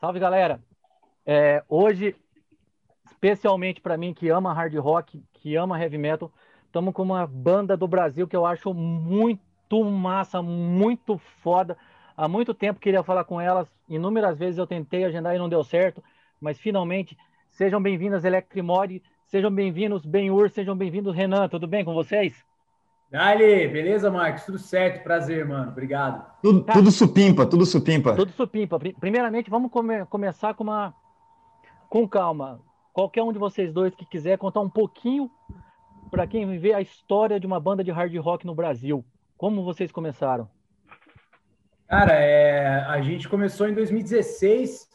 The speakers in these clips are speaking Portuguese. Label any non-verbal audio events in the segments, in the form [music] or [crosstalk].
Salve galera! É, hoje, especialmente para mim que ama hard rock, que ama heavy metal, estamos com uma banda do Brasil que eu acho muito massa, muito foda. Há muito tempo queria falar com elas, inúmeras vezes eu tentei agendar e não deu certo, mas finalmente sejam bem-vindas Electrimod, sejam bem-vindos Ben-Hur, sejam bemvindos Renan, tudo bem com vocês? Dali, beleza, Marcos? Tudo certo, prazer, mano. Obrigado. Tudo, tá. tudo supimpa, tudo supimpa. Tudo supimpa. Primeiramente, vamos come começar com uma com calma. Qualquer um de vocês dois que quiser contar um pouquinho para quem vê a história de uma banda de hard rock no Brasil. Como vocês começaram? Cara, é, a gente começou em 2016.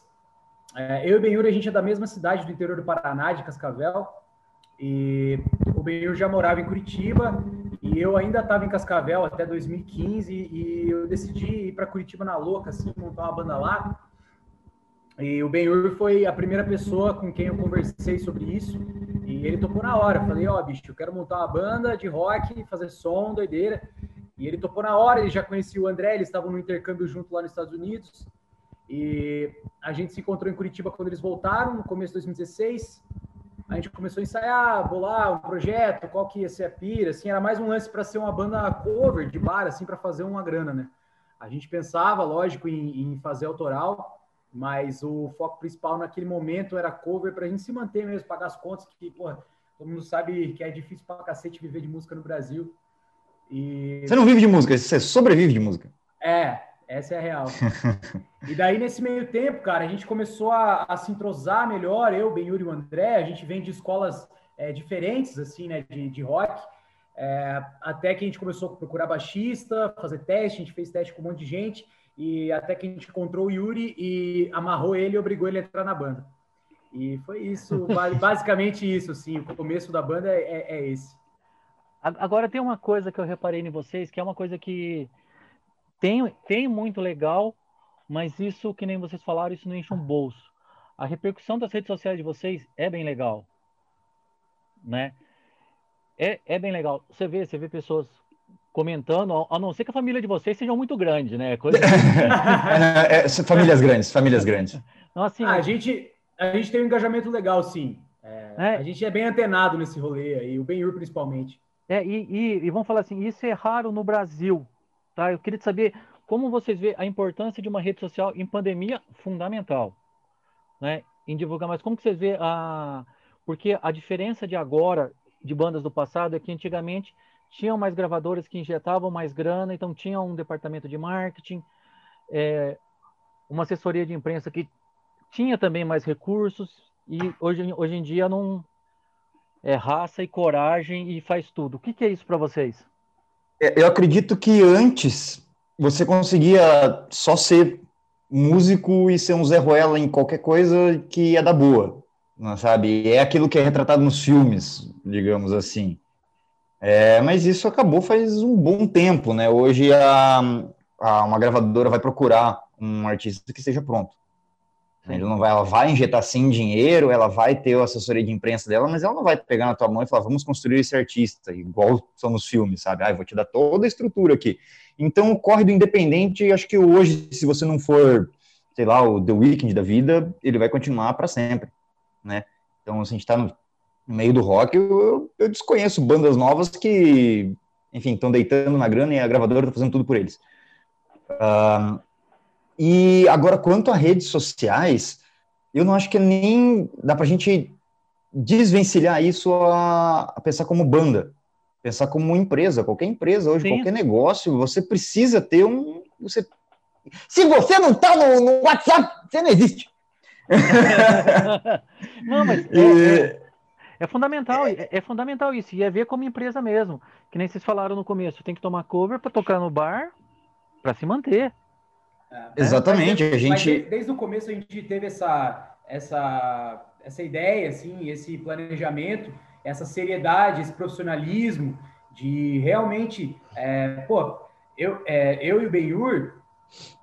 É, eu e o Benhur, a gente é da mesma cidade do interior do Paraná, de Cascavel. E o Benhur já morava em Curitiba e eu ainda estava em Cascavel até 2015 e eu decidi ir para Curitiba na louca, assim, montar uma banda lá. E o Benhur foi a primeira pessoa com quem eu conversei sobre isso e ele topou na hora. Falei, ó, oh, bicho, eu quero montar uma banda de rock, fazer som, doideira. E ele topou na hora, ele já conhecia o André, eles estavam no intercâmbio junto lá nos Estados Unidos. E a gente se encontrou em Curitiba quando eles voltaram, no começo de 2016 a gente começou a ensaiar, bolar um projeto, qual que ia ser a pira, assim, era mais um lance para ser uma banda cover de bar, assim, para fazer uma grana, né? A gente pensava, lógico, em, em, fazer autoral, mas o foco principal naquele momento era cover para a gente se manter mesmo, pagar as contas, que, porra, todo mundo sabe que é difícil pra cacete viver de música no Brasil. E... Você não vive de música, você sobrevive de música. É, essa é a real. [laughs] e daí, nesse meio tempo, cara, a gente começou a, a se entrosar melhor, eu, Ben Yuri e o André, a gente vem de escolas é, diferentes, assim, né, de, de rock, é, até que a gente começou a procurar baixista, fazer teste, a gente fez teste com um monte de gente, e até que a gente encontrou o Yuri e amarrou ele e obrigou ele a entrar na banda. E foi isso, basicamente isso, assim, o começo da banda é, é, é esse. Agora tem uma coisa que eu reparei em vocês, que é uma coisa que tem, tem muito legal, mas isso, que nem vocês falaram, isso não enche um bolso. A repercussão das redes sociais de vocês é bem legal, né? É, é bem legal. Você vê, você vê pessoas comentando, a não ser que a família de vocês seja muito grande, né? Coisa... [laughs] é, é, famílias grandes, famílias grandes. Então, assim, ah, a, gente, a gente tem um engajamento legal, sim. É, é. A gente é bem antenado nesse rolê aí, o Benhur principalmente. É, e, e, e, vamos falar assim, isso é raro no Brasil. Tá? Eu queria saber como vocês vê a importância de uma rede social em pandemia fundamental, né? Em divulgar, mas como que vocês vê a porque a diferença de agora de bandas do passado é que antigamente tinham mais gravadoras que injetavam mais grana, então tinha um departamento de marketing, é, uma assessoria de imprensa que tinha também mais recursos e hoje, hoje em dia não é raça e coragem e faz tudo. O que, que é isso para vocês? É, eu acredito que antes você conseguia só ser músico e ser um Zé Ruela em qualquer coisa que ia dar boa, sabe? É aquilo que é retratado nos filmes, digamos assim. É, mas isso acabou faz um bom tempo, né? Hoje a, a, uma gravadora vai procurar um artista que esteja pronto. Ele não vai, ela vai injetar sim dinheiro, ela vai ter a assessoria de imprensa dela, mas ela não vai pegar na tua mão e falar, vamos construir esse artista, igual são nos filmes, sabe? Ah, vou te dar toda a estrutura aqui. Então, o corre do independente, acho que hoje, se você não for, sei lá, o The Weeknd da vida, ele vai continuar para sempre, né? Então, se a gente está no meio do rock, eu, eu desconheço bandas novas que, enfim, estão deitando na grana e a gravadora está fazendo tudo por eles. Uh, e agora, quanto a redes sociais, eu não acho que nem dá para a gente desvencilhar isso a, a, pensar como banda, pensar como empresa, qualquer empresa hoje, Sim. qualquer negócio, você precisa ter um. Você... Se você não está no, no, WhatsApp, você não existe. [laughs] não, mas é, é, é fundamental, é, é, fundamental isso, e é ver como empresa mesmo. Que nem vocês falaram no começo, tem que tomar cover para tocar no bar para se manter. É. Exatamente, mas, a gente... desde o começo a gente teve essa, essa, essa ideia, assim, esse planejamento, essa seriedade, esse profissionalismo de realmente, é, pô, eu, é, eu e o Benhur,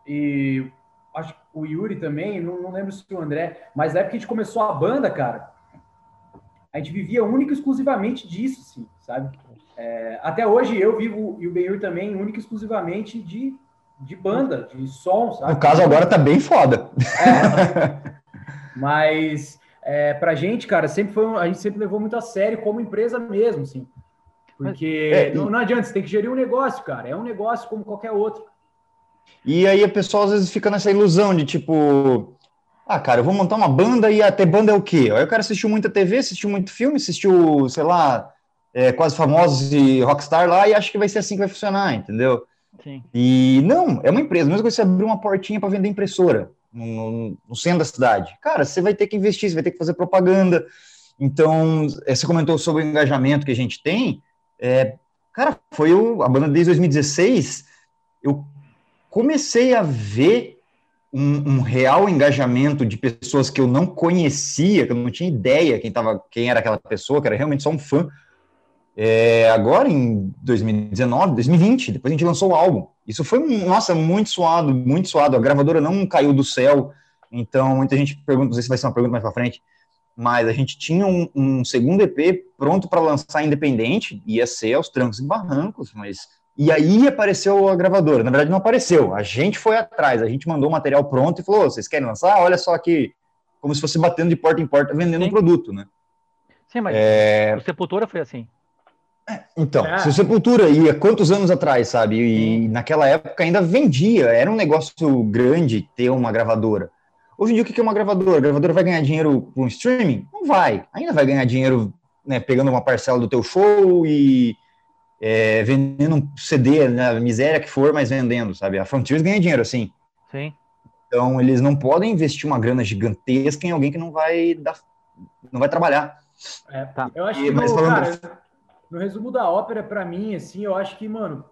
e acho que o Yuri também, não, não lembro se o André, mas na época que a gente começou a banda, cara, a gente vivia única e exclusivamente disso, sim, sabe? É, até hoje eu vivo, e o Benhur também, única e exclusivamente de, de banda, de som, sabe? No caso agora tá bem foda. É, mas é, pra gente, cara, sempre foi, a gente sempre levou muito a sério como empresa mesmo, assim. Porque é, não, não adianta, você tem que gerir um negócio, cara. É um negócio como qualquer outro. E aí a pessoa às vezes fica nessa ilusão de tipo, ah, cara, eu vou montar uma banda e até banda é o quê? Aí o cara assistiu muita TV, assistiu muito filme, assistiu, sei lá, é, quase famosos e rockstar lá e acha que vai ser assim que vai funcionar, entendeu? Sim. E não, é uma empresa, mesmo que você abrir uma portinha para vender impressora no, no, centro da cidade. Cara, você vai ter que investir, você vai ter que fazer propaganda. Então, é, você comentou sobre o engajamento que a gente tem. É, cara, foi o, a banda desde 2016. Eu comecei a ver um, um, real engajamento de pessoas que eu não conhecia, que eu não tinha ideia quem, tava, quem era aquela pessoa, que era realmente só um fã. É, agora em 2019, 2020, depois a gente lançou o álbum. Isso foi, nossa, muito suado, muito suado. A gravadora não caiu do céu, então muita gente pergunta, não sei se vai ser uma pergunta mais para frente, mas a gente tinha um, um segundo EP pronto para lançar independente, ia ser aos trancos e barrancos, mas e aí apareceu a gravadora. Na verdade, não apareceu. A gente foi atrás, a gente mandou o material pronto e falou: vocês querem lançar? Olha só aqui, como se fosse batendo de porta em porta vendendo Sim. um produto, né? Sim, mas é... o Sepultura foi assim. É, então, é. se o Sepultura ia quantos anos atrás, sabe? E naquela época ainda vendia, era um negócio grande ter uma gravadora. Hoje em dia, o que é uma gravadora? A gravadora vai ganhar dinheiro com streaming? Não vai. Ainda vai ganhar dinheiro né, pegando uma parcela do teu show e é, vendendo um CD, na né, miséria que for, mas vendendo, sabe? A Frontiers ganha dinheiro assim. Sim. Então, eles não podem investir uma grana gigantesca em alguém que não vai dar, não vai trabalhar. É, tá. Eu acho que, mas, falando... cara, no resumo da ópera, para mim, assim, eu acho que, mano,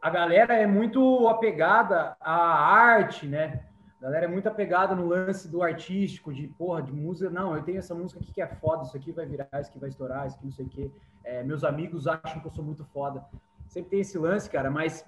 a galera é muito apegada à arte, né? A galera é muito apegada no lance do artístico, de porra, de música. Não, eu tenho essa música aqui que é foda, isso aqui vai virar, isso aqui vai estourar, isso aqui não sei o quê. É, meus amigos acham que eu sou muito foda. Sempre tem esse lance, cara, mas,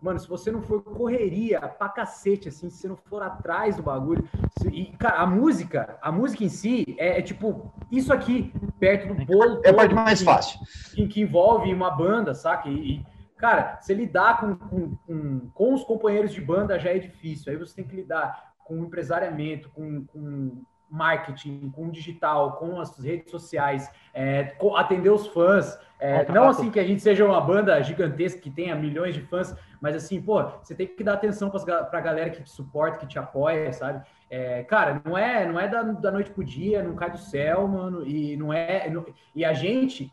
mano, se você não for correria pra cacete, assim, se você não for atrás do bagulho. Se, e, cara, a música, a música em si é, é tipo isso aqui, perto do bolo. É a parte mais fácil. Que, que, envolve uma banda, saca? E, e Cara, você lidar com, com, com, com, os companheiros de banda já é difícil. Aí você tem que lidar com empresariamento, com, com marketing, com digital, com as redes sociais, é, com, atender os fãs. É, não assim que a gente seja uma banda gigantesca que tenha milhões de fãs, mas assim, pô, você tem que dar atenção para a galera que te suporta, que te apoia, sabe? É, cara, não é, não é da, da noite pro dia, não cai do céu, mano, e não é. Não, e a gente,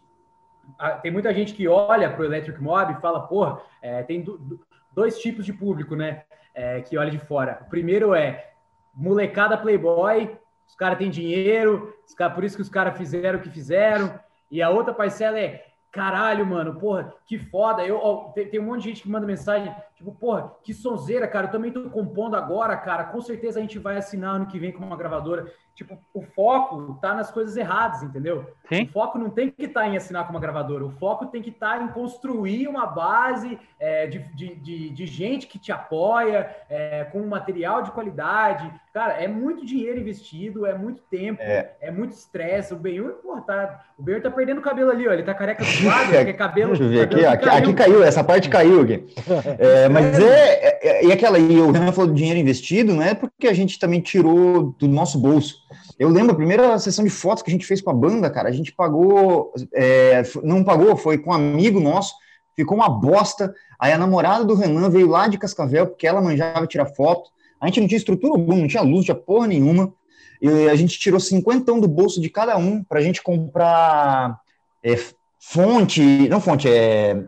tem muita gente que olha para o Electric Mob e fala, porra, é, tem do, dois tipos de público, né? É, que olha de fora. O primeiro é molecada playboy, os caras têm dinheiro, cara, por isso que os caras fizeram o que fizeram. E a outra parcela é caralho, mano, porra, que foda. Eu, ó, tem, tem, um monte de gente que manda mensagem, tipo, porra, que sonzeira, cara. Eu também tô compondo agora, cara. Com certeza a gente vai assinar ano que vem com uma gravadora. Tipo, o foco tá nas coisas erradas, entendeu? Sim. O foco não tem que estar tá em assinar com uma gravadora, o foco tem que estar tá em construir uma base é, de, de, de, de, gente que te apoia, é, com material de qualidade. Cara, é muito dinheiro investido, é muito tempo, é, é muito estresse. O Benhur, pô, tá, o Benhur tá perdendo cabelo ali, ó. Ele tá careca do [laughs] lado, é cabelo. Deixa eu ver aqui, aqui, caiu. aqui, caiu, essa parte caiu aqui. [laughs] É, mas é, é, e aquela, e o Renan falou do dinheiro investido, não é porque a gente também tirou do nosso bolso. Eu lembro a primeira sessão de fotos que a gente fez com a banda, cara, a gente pagou, é, não pagou, foi com um amigo nosso, ficou uma bosta. Aí a namorada do Renan veio lá de Cascavel, porque ela manjava tirar foto. A gente não tinha estrutura alguma, não tinha luz, não tinha porra nenhuma. E a gente tirou cinquentão do bolso de cada um para a gente comprar é, fonte, não fonte, é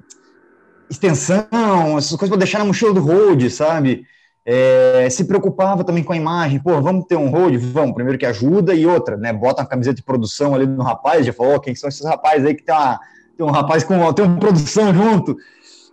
extensão, essas coisas para deixar na mochila do road, sabe? É, se preocupava também com a imagem, pô, vamos ter um road? Vamos, primeiro que ajuda, e outra, né, bota uma camiseta de produção ali no rapaz, já falou, oh, quem são esses rapazes aí que tem, uma, tem um rapaz com tem uma produção junto,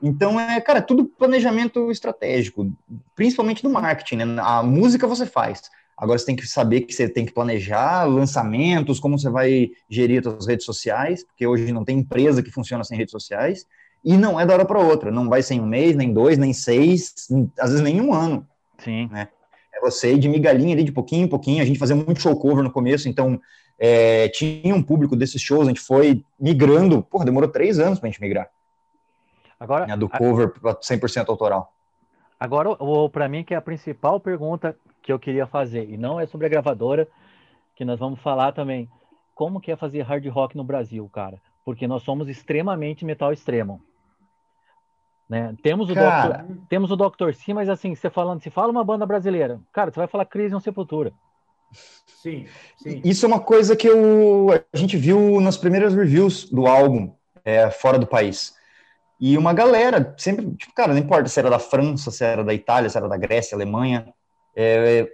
então, é, cara, tudo planejamento estratégico, principalmente do marketing, né, a música você faz, agora você tem que saber que você tem que planejar lançamentos, como você vai gerir as suas redes sociais, porque hoje não tem empresa que funciona sem redes sociais, e não é da hora para outra, não vai ser em um mês, nem dois, nem seis, às vezes nem um ano. Sim. Né? É você ir de migalhinha ali, de pouquinho em pouquinho. A gente fazia muito show cover no começo, então é, tinha um público desses shows, a gente foi migrando. Porra, demorou três anos pra gente migrar. Agora, né, do cover para 100% autoral. Agora, para mim, que é a principal pergunta que eu queria fazer, e não é sobre a gravadora, que nós vamos falar também. Como que é fazer hard rock no Brasil, cara? Porque nós somos extremamente metal extremo. Né? Temos, o cara... Doctor, temos o Dr. Sim, mas assim, você falando, se fala uma banda brasileira, cara, você vai falar Crise ou Sepultura. Sim, sim. Isso é uma coisa que eu, a gente viu nas primeiras reviews do álbum é, fora do país. E uma galera, sempre, tipo, cara, não importa se era da França, se era da Itália, se era da Grécia, Alemanha, é,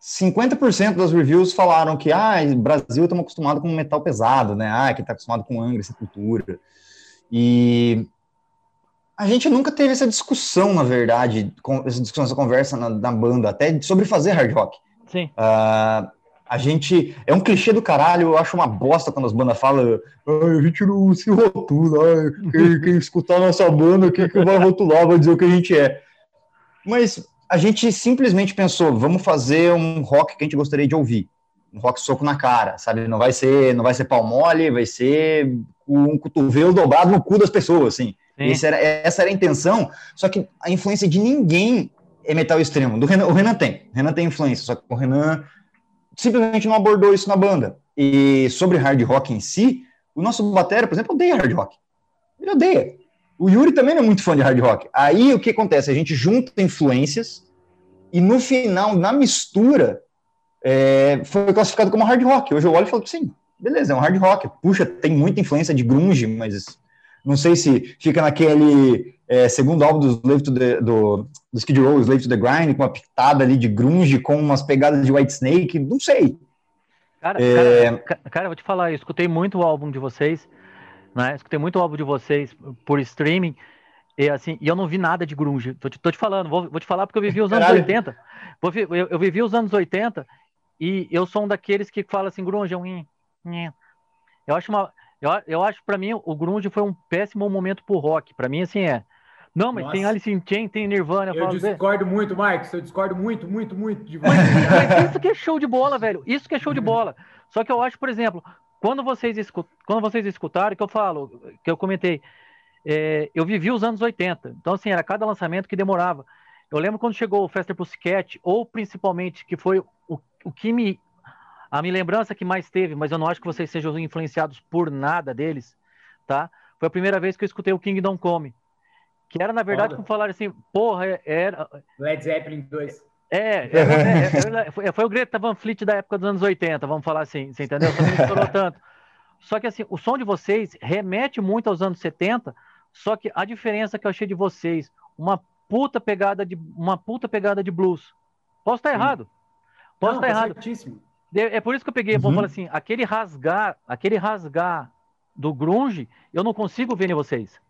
50% das reviews falaram que, ah, Brasil estamos acostumado com metal pesado, né? Ah, que está acostumado com Angra, Sepultura. E a gente nunca teve essa discussão, na verdade, essa discussão, essa conversa na, na banda, até sobre fazer hard rock. Sim. Uh, a gente. É um clichê do caralho, eu acho uma bosta quando as bandas falam. a gente não se rotula. Quem, quem escutar a nossa banda, quem que vai rotular, vai dizer o que a gente é. Mas a gente simplesmente pensou, vamos fazer um rock que a gente gostaria de ouvir. Um rock soco na cara, sabe? Não vai ser, não vai ser pau mole, vai ser um cotovelo dobrado no cu das pessoas, assim. Era, essa era a intenção, só que a influência de ninguém é metal extremo. Do Renan, o Renan tem, o Renan tem influência, só que o Renan simplesmente não abordou isso na banda. E sobre hard rock em si, o nosso batera, por exemplo, odeia hard rock. Ele odeia. O Yuri também não é muito fã de hard rock. Aí o que acontece? A gente junta influências e no final, na mistura, é, foi classificado como hard rock. Hoje eu olho e falo, sim, beleza, é um hard rock. Puxa, tem muita influência de grunge, mas não sei se fica naquele é, segundo álbum do, Slave to the, do, do Skid Row, Slave to the Grind, com uma pitada ali de grunge, com umas pegadas de White Snake, não sei. Cara, é... cara, cara, vou te falar, eu escutei muito o álbum de vocês, né? Escutei muito o álbum de vocês por streaming, e assim, e eu não vi nada de grunge. Tô te, tô te falando, vou, vou te falar porque eu vivi os anos Caralho. 80. Vou, eu, eu, vivi os anos 80 e eu sou um daqueles que fala assim, grunge é um... Eu acho uma... Eu, eu acho, para mim, o grunge foi um péssimo momento pro rock. Para mim, assim, é... Não, mas Nossa. tem Alice in Chains, tem Nirvana. Eu discordo muito, Marcos. Eu discordo muito, muito, muito de você. Mas, isso que é show de bola, velho. Isso que é show de bola. Só que eu acho, por exemplo, quando vocês, escut... quando vocês escutaram, que eu falo, que eu comentei, é, eu vivi os anos 80. Então, assim, era cada lançamento que demorava. Eu lembro quando chegou o Fester Pussycat, ou principalmente, que foi o, que me. A minha lembrança que mais teve, mas eu não acho que vocês sejam influenciados por nada deles, tá? Foi a primeira vez que eu escutei o Kingdom Come que era, na verdade, como falaram assim, porra, é, era. Led Zeppelin 2. É, é, é, foi, foi, o Greta Van Fleet da época dos anos 80, vamos falar assim, você entendeu? Só não estourou tanto. Só que assim, o som de vocês remete muito aos anos 70, só que a diferença que eu achei de vocês, uma puta pegada de uma puta pegada de blues. Posso estar errado. Posso estar tá errado. Certíssimo. É por isso que eu peguei, uhum. vamos falar assim, aquele rasgar, aquele rasgar do grunge, eu não consigo ver em vocês.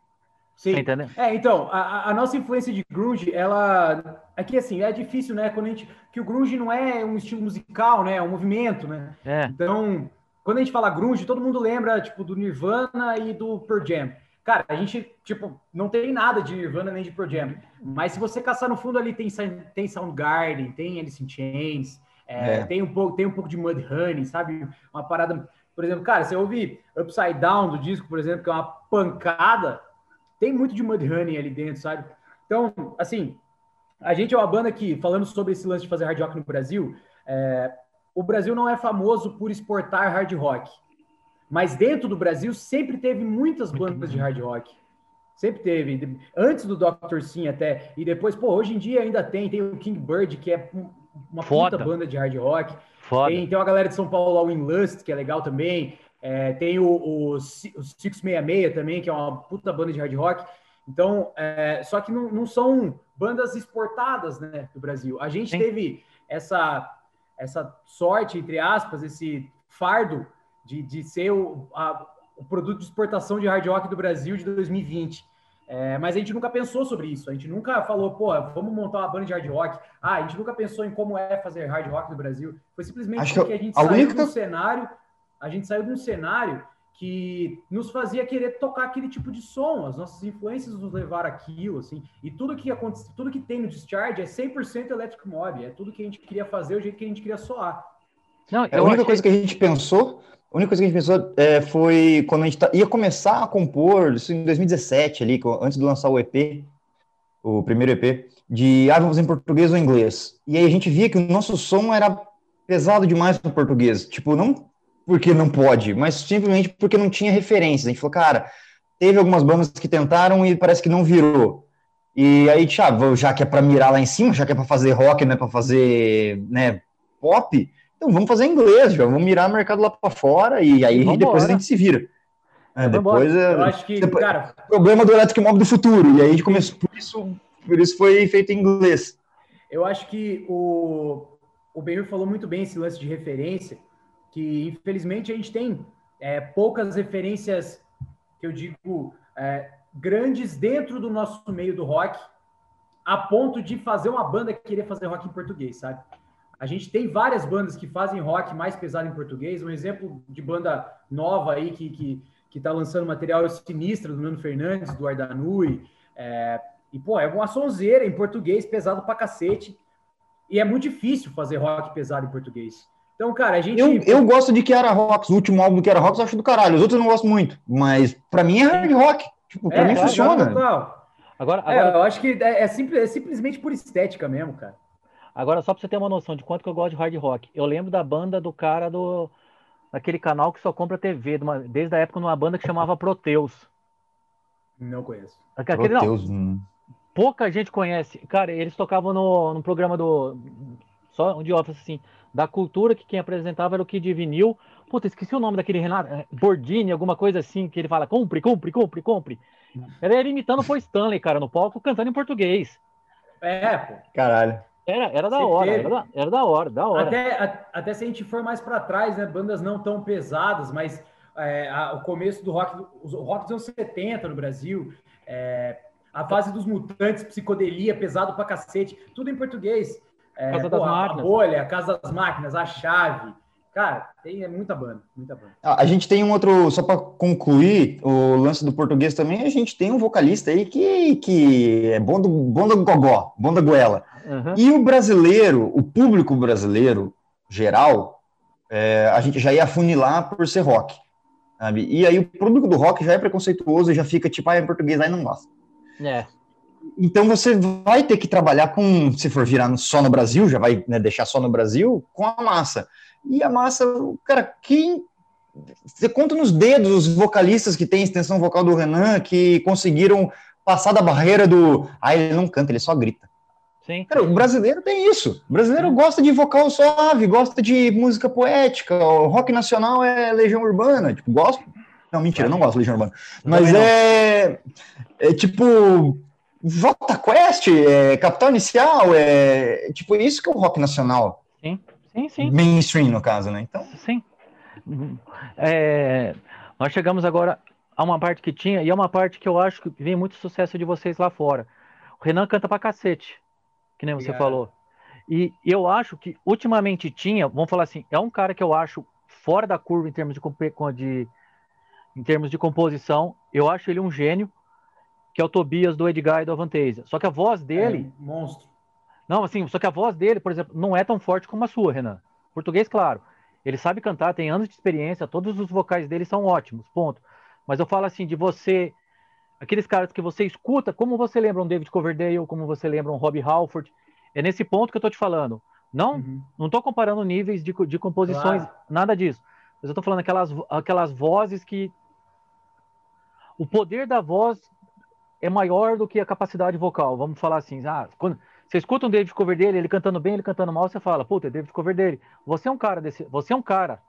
Sim. Tá é, então, a, a, nossa influência de grunge, ela aqui é assim, é difícil, né, quando a gente que o grunge não é um estilo musical, né, é um movimento, né? É. Então, quando a gente fala grunge, todo mundo lembra tipo do Nirvana e do Pearl Jam. Cara, a gente, tipo, não tem nada de Nirvana nem de Pearl Jam. Mas se você caçar no fundo ali, tem, tem Soundgarden, tem Alice in Chains, é, é. Tem, um pouco, tem um pouco de Mudhoney, sabe? Uma parada... Por exemplo, cara, você ouve Upside Down do disco, por exemplo, que é uma pancada tem muito de Mudhoney ali dentro, sabe? Então, assim, a gente é uma banda que, falando sobre esse lance de fazer hard rock no Brasil, é, o Brasil não é famoso por exportar hard rock. Mas dentro do Brasil sempre teve muitas bandas de hard rock. Sempre teve. Antes do Dr. Sim até. E depois, pô, hoje em dia ainda tem. Tem o King Bird, que é uma Foda. puta banda de hard rock. Foda. Tem, tem uma galera de São Paulo, a Win Lust, que é legal também. É, tem o, o, o 666 também, que é uma puta banda de hard rock. Então, é, só que não, não, são bandas exportadas né, do Brasil. A gente Sim. teve essa, essa sorte, entre aspas, esse fardo de, de ser o, a, o produto de exportação de hard rock do Brasil de 2020. É, mas a gente nunca pensou sobre isso. A gente nunca falou, pô, vamos montar uma banda de hard rock. Ah, a gente nunca pensou em como é fazer hard rock no Brasil. Foi simplesmente Acho porque a gente saiu única... do cenário a gente saiu de um cenário que nos fazia querer tocar aquele tipo de som. As nossas influências nos levaram aquilo, assim. E tudo que acontece, tudo que tem no Discharge é 100% Electric Mob. É tudo que a gente queria fazer, o jeito que a gente queria soar. Não, é, a única coisa que a gente pensou, a única coisa que a gente pensou é, foi quando a gente tá, ia começar a compor, isso em 2017 ali, antes de lançar o EP, o primeiro EP, de ah, vamos em português ou inglês. E aí a gente via que o nosso som era pesado demais para o português. Tipo, não porque não pode, mas simplesmente porque não tinha referências. A gente falou, cara, teve algumas bandas que tentaram e parece que não virou. E aí, já, já que é para mirar lá em cima, já que é para fazer rock, não é para fazer né, pop, então vamos fazer inglês, já vamos mirar o mercado lá para fora e aí e depois a gente se vira. É, depois é, eu acho que, depois, cara, problema do Electric Mob do futuro. E aí a gente começou, por isso, por isso foi feito em inglês. Eu acho que o, o Benhur falou muito bem esse lance de referência que infelizmente a gente tem é, poucas referências, que eu digo, é, grandes dentro do nosso meio do rock, a ponto de fazer uma banda que queria fazer rock em português, sabe? A gente tem várias bandas que fazem rock mais pesado em português. Um exemplo de banda nova aí que, que, que tá lançando material é Sinistra, do Nando Fernandes, do Ardanui. É, e, pô, é uma sonzeira em português, pesado pra cacete. E é muito difícil fazer rock pesado em português. Então, cara, a gente. Eu, eu gosto de Kiara Rocks, o último álbum do Kiara Rocks eu acho do caralho. Os outros eu não gosto muito, mas pra mim é hard rock. Tipo, pra é, mim funciona. Agora, agora, é, eu acho que é, é, simples, é simplesmente por estética mesmo, cara. Agora, só pra você ter uma noção de quanto que eu gosto de hard rock, eu lembro da banda do cara do. daquele canal que só compra TV, uma, desde a época numa banda que chamava Proteus. Não conheço. Aquele, Proteus, não. Hum. Pouca gente conhece. Cara, eles tocavam no, no programa do. Só um de office assim da cultura que quem apresentava era o Kid Vinil. Puta, esqueci o nome daquele Renato é, Bordini, alguma coisa assim, que ele fala compre, compre, compre, compre. Era ele imitando o Stanley, cara, no palco, cantando em português. É, pô. Caralho. Era, era da hora, era da, era da, hora, da hora. Até, a, até se a gente for mais para trás, né, bandas não tão pesadas, mas é, a, o começo do rock, os rock dos anos 70 no Brasil, é, a fase dos mutantes, psicodelia, pesado pra cacete, tudo em português. É, Casa das pô, Máquinas. A Bolha, a Casa das Máquinas, a Chave. Cara, tem é muita banda, muita banda. A gente tem um outro, só para concluir o lance do português também, a gente tem um vocalista aí que, que é bom do, bom do gogó, bom da goela. Uhum. E o brasileiro, o público brasileiro geral, é, a gente já ia funilar por ser rock. Sabe? E aí o público do rock já é preconceituoso e já fica tipo, ah, é português, aí não gosta. É. Então você vai ter que trabalhar com, se for virar só no Brasil, já vai né, deixar só no Brasil, com a massa. E a massa, cara, quem. Você conta nos dedos os vocalistas que tem extensão vocal do Renan que conseguiram passar da barreira do. Ah, ele não canta, ele só grita. Sim. Cara, o brasileiro tem isso. O brasileiro gosta de vocal suave, gosta de música poética. O rock nacional é Legião Urbana. Tipo, gosto. Não, mentira, não gosto de Legião Urbana. Mas é. É tipo Jota Quest, é, Capital Inicial, é tipo isso que é o rock nacional. Sim, sim, sim. Mainstream, no caso, né? Então... Sim. É, nós chegamos agora a uma parte que tinha, e é uma parte que eu acho que vem muito sucesso de vocês lá fora. O Renan canta pra cacete, que nem você yeah. falou. E eu acho que ultimamente tinha, vamos falar assim, é um cara que eu acho fora da curva em termos de, de em termos de composição. Eu acho ele um gênio que é o Tobias do Edgar e do Avantasia. Só que a voz dele. É, monstro. Não, assim, só que a voz dele, por exemplo, não é tão forte como a sua, Renan. Português, claro. Ele sabe cantar, tem anos de experiência, todos os vocais dele são ótimos, ponto. Mas eu falo assim, de você. Aqueles caras que você escuta, como você lembra um David Coverdale, como você lembra um Robbie Halford. É nesse ponto que eu tô te falando. Não, uhum. não tô comparando níveis de, de composições, claro. nada disso. Mas eu tô falando aquelas, aquelas vozes que. O poder da voz é maior do que a capacidade vocal. Vamos falar assim, ah, quando você escuta um David Coverdale, ele cantando bem, ele cantando mal, você fala, puta, é David Coverdale. Você é um cara desse, você é um cara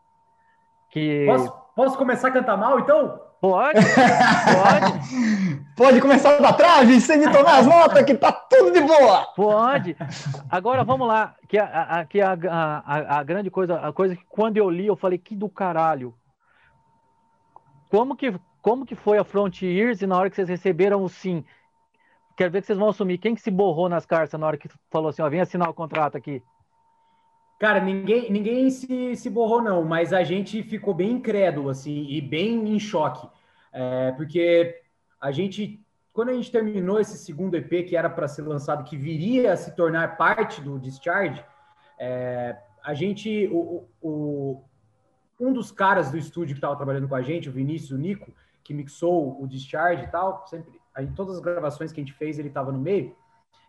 que Posso, posso começar a cantar mal então? Pode. Pode. [laughs] pode começar da trave, sem detonar as notas que tá tudo de boa. Pode. Agora vamos lá, que a, a, que a, a, a grande coisa, a coisa que quando eu li eu falei que do caralho. Como que como que foi a Frontiers e na hora que vocês receberam o sim? Quero ver que vocês vão assumir. Quem que se borrou nas cartas na hora que falou assim, ó, vem assinar o contrato aqui? Cara, ninguém, ninguém se, se borrou, não, mas a gente ficou bem incrédulo, assim, e bem em choque. É, porque a gente, quando a gente terminou esse segundo EP, que era para ser lançado, que viria a se tornar parte do Discharge, é, a gente, o, o, um dos caras do estúdio que estava trabalhando com a gente, o Vinícius, o Nico, que mixou o Discharge e tal, sempre, em todas as gravações que a gente fez, ele estava no meio,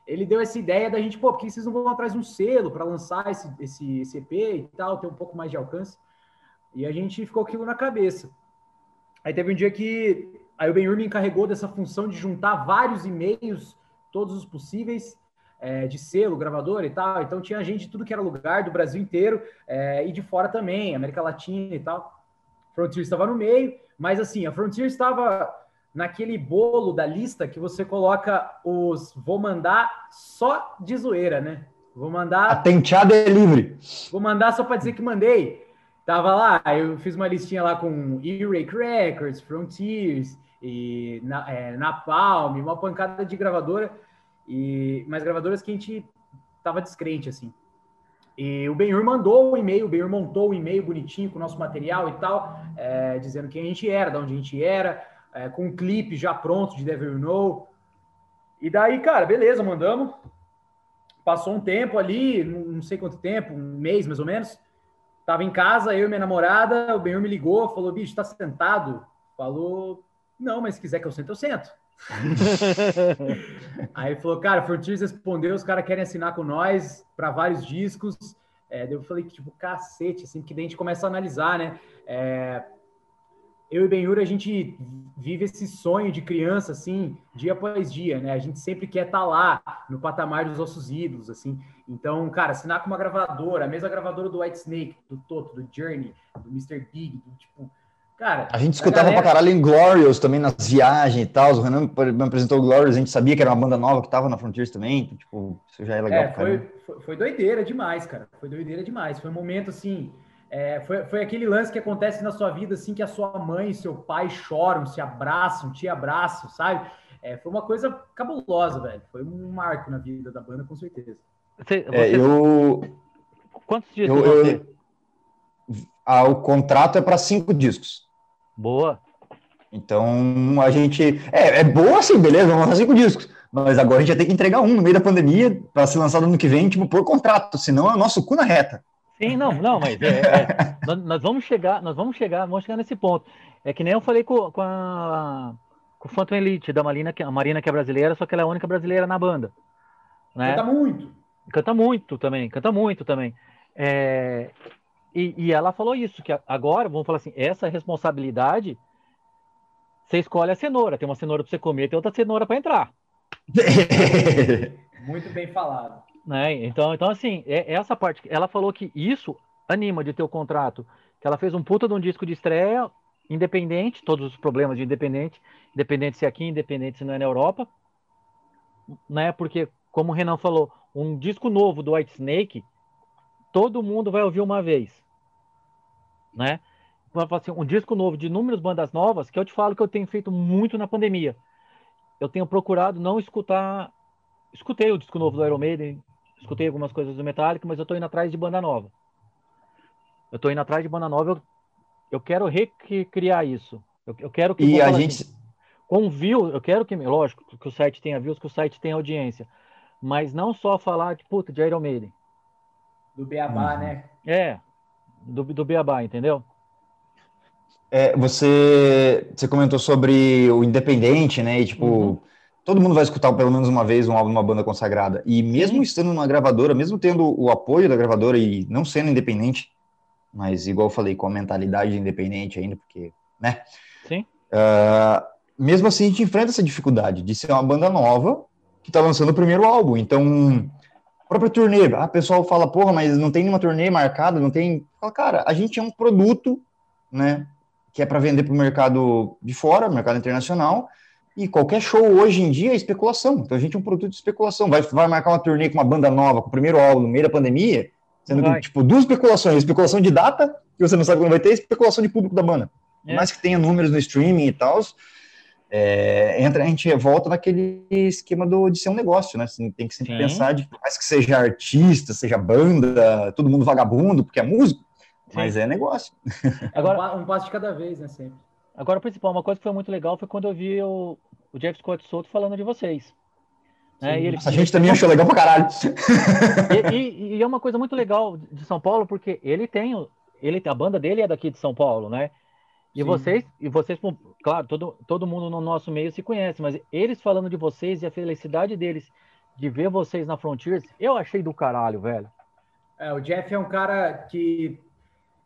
ele deu essa ideia da gente, pô, por que vocês não vão atrás de um selo para lançar esse, esse, esse EP e tal, ter um pouco mais de alcance? E a gente ficou aquilo na cabeça. Aí teve um dia que aí o Ben me encarregou dessa função de juntar vários e-mails, todos os possíveis, é, de selo, gravador e tal. Então tinha gente de tudo que era lugar, do Brasil inteiro é, e de fora também, América Latina e tal. Frontier estava no meio, mas assim, a Frontier estava naquele bolo da lista que você coloca os vou mandar só de zoeira, né? Vou mandar. A tenteada é livre. Vou mandar só para dizer que mandei. Tava lá, eu fiz uma listinha lá com E-Rake Records, Frontiers e na, é, Napalm, uma pancada de gravadora e mais gravadoras que a gente tava descrente assim. E o Benhur mandou o um e-mail, o Benhur montou o um e-mail bonitinho com o nosso material e tal, é, dizendo quem a gente era, de onde a gente era, é, com um clipe já pronto de Devil Know. E daí, cara, beleza, mandamos. Passou um tempo ali, não sei quanto tempo, um mês mais ou menos. Tava em casa, eu e minha namorada, o Benhur me ligou, falou, bicho, tá sentado? Falou, não, mas se quiser que eu sente, eu sento. [laughs] Aí ele falou, cara, Fortis respondeu, os caras querem assinar com nós para vários discos. É, eu falei, tipo, cacete, assim, que daí a gente começa a analisar, né? É, eu e Benhur, a gente vive esse sonho de criança, assim, dia após dia, né? A gente sempre quer estar tá lá, no patamar dos nossos ídolos, assim. Então, cara, assinar com uma gravadora, a mesma gravadora do White Snake, do Toto, do Journey, do Mr. Big, do tipo. Cara. A gente escutava a galera... pra caralho em Glorious também nas viagens e tal. O Renan me apresentou o Glorious, a gente sabia que era uma banda nova que tava na Frontiers também. Então, tipo, isso já é legal. É, foi, foi, foi doideira demais, cara. Foi doideira demais. Foi um momento assim é, foi, foi aquele lance que acontece na sua vida, assim, que a sua mãe e seu pai choram, se abraçam, te abraçam, sabe? É, foi uma coisa cabulosa, velho. Foi um marco na vida da banda, com certeza. Você, você... É, eu... Quantos dias eu, você? Ah, o contrato é para cinco discos. Boa. Então, a gente... É, é boa assim, beleza, vamos lançar cinco discos. Mas agora a gente vai ter que entregar um no meio da pandemia para ser lançado no ano que vem, tipo, por contrato, senão é o nosso cu na reta. Sim, não, não, mas é, é, [laughs] nós, vamos chegar, nós vamos chegar, vamos chegar nesse ponto. É que nem eu falei com, com a com o Phantom Elite da Marina, a Marina que é brasileira, só que ela é a única brasileira na banda. Né? Canta muito. Canta muito também, canta muito também. É, e, e ela falou isso, que agora, vamos falar assim, essa responsabilidade, você escolhe a cenoura. Tem uma cenoura para você comer, tem outra cenoura para entrar. [laughs] muito bem falado. Né? Então, então, assim, é, é essa parte. Ela falou que isso anima de ter o contrato. Que ela fez um puta de um disco de estreia, independente, todos os problemas de independente, independente se é aqui, independente se não é na Europa. Né? Porque, como o Renan falou, um disco novo do White Snake, todo mundo vai ouvir uma vez. Né? Assim, um disco novo de inúmeras bandas novas, que eu te falo que eu tenho feito muito na pandemia. Eu tenho procurado não escutar. Escutei o disco novo do Iron Maiden, escutei algumas coisas do Metallica, mas eu tô indo atrás de banda nova. Eu tô indo atrás de banda nova, eu, eu quero recriar isso. Eu, eu quero que. E a gente. Assim, com views, eu quero que, lógico, que o site tenha views, que o site tenha audiência. Mas não só falar de puta, de Iron Maiden. Do Beabá, uhum. né? É, do, do Beabá, entendeu? É, você, você comentou sobre o independente, né? E tipo, uhum todo mundo vai escutar pelo menos uma vez um álbum de uma banda consagrada. E mesmo Sim. estando numa gravadora, mesmo tendo o apoio da gravadora e não sendo independente, mas igual eu falei, com a mentalidade independente ainda, porque, né? Sim. Uh, mesmo assim, a gente enfrenta essa dificuldade de ser uma banda nova que está lançando o primeiro álbum. Então, própria turnê, a ah, pessoal fala, porra, mas não tem nenhuma turnê marcada, não tem. Fala, cara, a gente é um produto, né? Que é para vender para o mercado de fora, mercado internacional, e qualquer show hoje em dia é especulação. Então a gente é um produto de especulação. Vai, vai marcar uma turnê com uma banda nova, com o primeiro álbum no meio da pandemia, sendo que, tipo, duas especulações: especulação de data, que você não sabe quando vai ter, e especulação de público da banda. É. Mais que tenha números no streaming e tal, é, entra, a gente volta naquele esquema do, de ser um negócio, né? Assim, tem que sempre Sim. pensar de mais que seja artista, seja banda, todo mundo vagabundo, porque é músico, Sim. mas é negócio. [laughs] Agora, um passo de cada vez, né? Sempre. Agora, o principal, uma coisa que foi muito legal foi quando eu vi o, o Jeff Scott Soto falando de vocês. Né? Ele, a gente também achou legal pra caralho. E, e, e, é uma coisa muito legal de São Paulo, porque ele tem, ele, a banda dele é daqui de São Paulo, né? E Sim. vocês, e vocês, claro, todo, todo mundo no nosso meio se conhece, mas eles falando de vocês e a felicidade deles de ver vocês na Frontiers, eu achei do caralho, velho. É, o Jeff é um cara que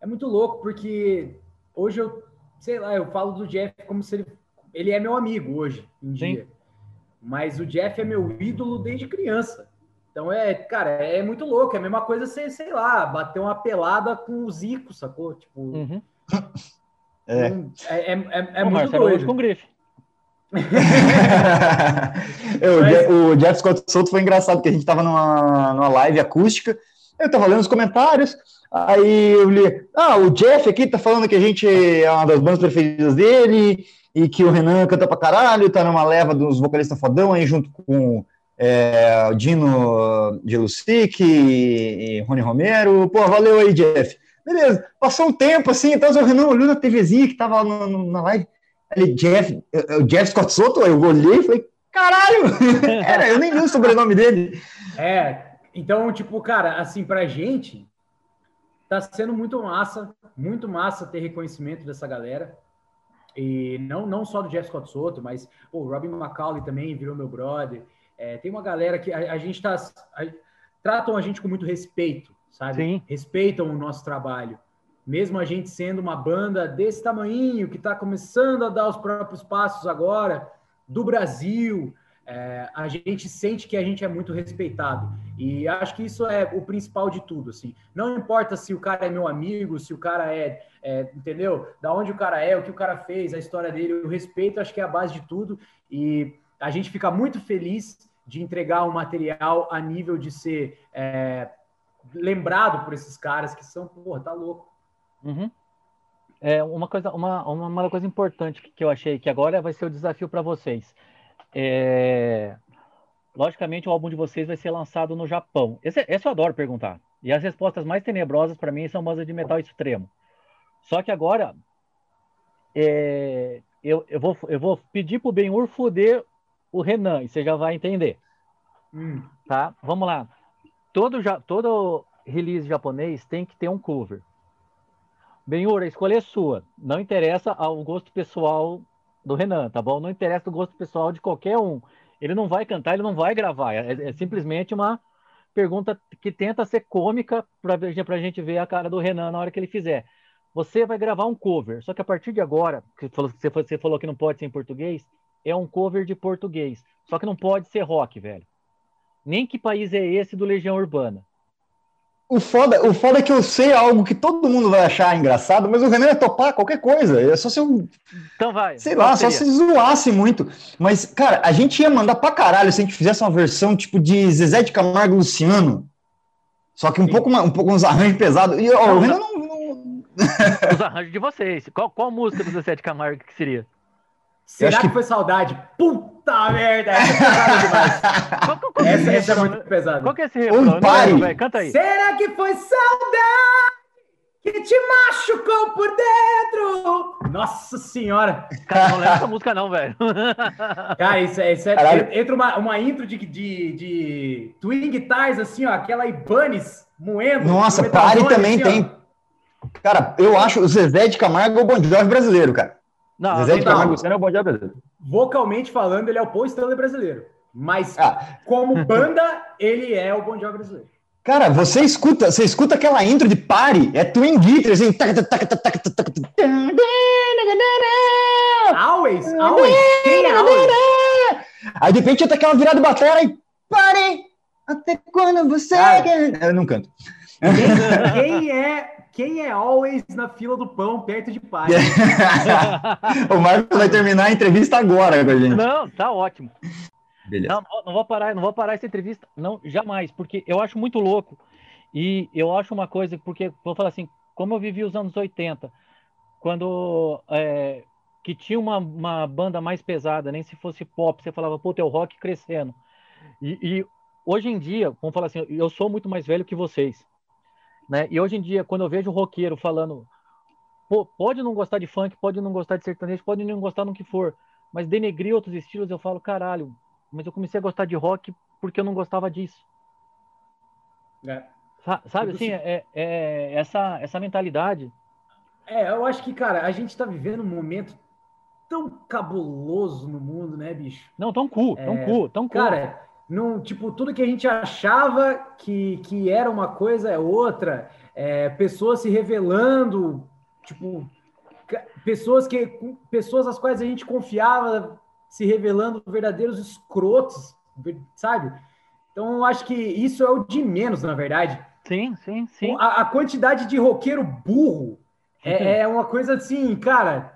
é muito louco, porque hoje eu, sei lá, eu falo do Jeff como se ele, ele é meu amigo hoje em Sim. dia. Mas o Jeff é meu ídolo desde criança. Então é, cara, é muito louco. É a mesma coisa você, sei lá, bater uma pelada com o Zico, sacou? Tipo, uhum. [laughs] É. É, é, é, é muito doido. com grife. [laughs] é, o, Mas... Jeff, o, Jeff, Scott Souto foi engraçado, porque a gente estava numa, numa live acústica, eu estava lendo os comentários, aí eu li, ah, o Jeff aqui tá falando que a gente é uma das bandas preferidas dele, e que o Renan canta pra caralho, tá numa leva dos vocalistas fodão aí junto com é, o Dino de Lucic e, e Rony Romero. Pô, valeu aí, Jeff. Beleza, passou um tempo assim, então o Renan olhou na TVzinha que tava no, no, na live. Ele, Jeff, o Jeff Scott Soto, eu olhei e falei, caralho! [laughs] Era, eu nem li o sobrenome dele. É, então, tipo, cara, assim, pra gente, tá sendo muito massa, muito massa ter reconhecimento dessa galera. E não, não só do Jeff Scott Soto, mas o Robin McCauley também virou meu brother. É, tem uma galera que a, a gente tá. A, tratam a gente com muito respeito sabe? Sim. Respeitam o nosso trabalho. Mesmo a gente sendo uma banda desse tamanho, que está começando a dar os próprios passos agora, do Brasil, é, a gente sente que a gente é muito respeitado. E acho que isso é o principal de tudo, assim. Não importa se o cara é meu amigo, se o cara é, é, entendeu? Da onde o cara é, o que o cara fez, a história dele, o respeito acho que é a base de tudo. E a gente fica muito feliz de entregar um material a nível de ser é, lembrado por esses caras que são, porra, tá louco. Uhum. É uma coisa, uma, uma coisa importante que eu achei que agora vai ser o desafio para vocês. É... Logicamente, o álbum de vocês vai ser lançado no Japão. Esse, esse eu adoro perguntar. E as respostas mais tenebrosas para mim são músicas de metal extremo. Só que agora é... eu, eu, vou, eu vou pedir pro Ben-Hur foder o Renan, e você já vai entender. Hum. Tá? Vamos lá todo, todo release japonês tem que ter um cover. Benhura, a escolha é sua. Não interessa ao gosto pessoal do Renan, tá bom? Não interessa o gosto pessoal de qualquer um. Ele não vai cantar, ele não vai gravar. É, é simplesmente uma pergunta que tenta ser cômica para a gente ver a cara do Renan na hora que ele fizer. Você vai gravar um cover, só que a partir de agora, você falou que não pode ser em português, é um cover de português. Só que não pode ser rock, velho. Nem que país é esse do Legião Urbana. O foda, o foda é que eu sei algo que todo mundo vai achar engraçado, mas o Renan ia topar qualquer coisa. É só se eu. Então vai. Sei lá, só se zoasse muito. Mas, cara, a gente ia mandar pra caralho se a gente fizesse uma versão tipo de Zezé de Camargo Luciano. Só que um pouco, um pouco uns arranjos pesados. E ó, o Renan não. não... Os arranjos de vocês. Qual, qual música do Zezé de Camargo que seria? Será que... que... foi saudade? Puta merda! Essa, [laughs] qual, qual essa, essa é muito pesada. Qual que é esse refrão? Um pai. Canta aí. Será que foi saudade que te machucou por dentro? Nossa senhora! Cara, não lembro essa música não, velho. [laughs] Cara, isso é... Isso é entra uma, uma intro de, de, de Twin Guitars, assim, ó, aquela Ibanez moendo. Nossa, pare também assim, tem... Ó. Cara, eu acho o Zezé de Camargo o Bon Jovi brasileiro, cara. Não, Zezé de Camargo Luciano é o Jovi brasileiro. Vocalmente falando, ele é o Paul Stanley brasileiro. Mas ah. como banda, [laughs] ele é o Bon Jovi brasileiro. Cara, você escuta, você escuta aquela intro de Party, é Twin Guitar, assim. Always, always. Aí de repente tá aquela virada de bateria e Party, até quando você... Cara, eu não canto. Quem, quem é quem é always na fila do pão perto de pai? [laughs] o Marcos vai terminar a entrevista agora com a gente. Não, tá ótimo. Beleza. Não, não vou parar, não vou parar essa entrevista, não, jamais, porque eu acho muito louco. E eu acho uma coisa, porque vou falar assim, como eu vivi os anos 80, quando é, que tinha uma, uma banda mais pesada, nem se fosse pop, você falava, pô, teu rock crescendo. E, e, hoje em dia, vamos falar assim, eu sou muito mais velho que vocês, né? E hoje em dia, quando eu vejo o roqueiro falando, pode não gostar de funk, pode não gostar de sertanejo, pode não gostar no que for, mas denegrir outros estilos, eu falo, caralho, mas eu comecei a gostar de rock porque eu não gostava disso. É. Sabe assim, é, é, essa, essa mentalidade. É, eu acho que, cara, a gente tá vivendo um momento tão cabuloso no mundo, né, bicho? Não, tão cool, tão é, cool, tão cool. Cara, não, tipo, tudo que a gente achava que, que era uma coisa é outra. É, pessoas se revelando, tipo, pessoas que pessoas às quais a gente confiava se revelando verdadeiros escrotos, sabe? Então, eu acho que isso é o de menos, na verdade. Sim, sim, sim. A, a quantidade de roqueiro burro é, é, uma coisa assim, cara.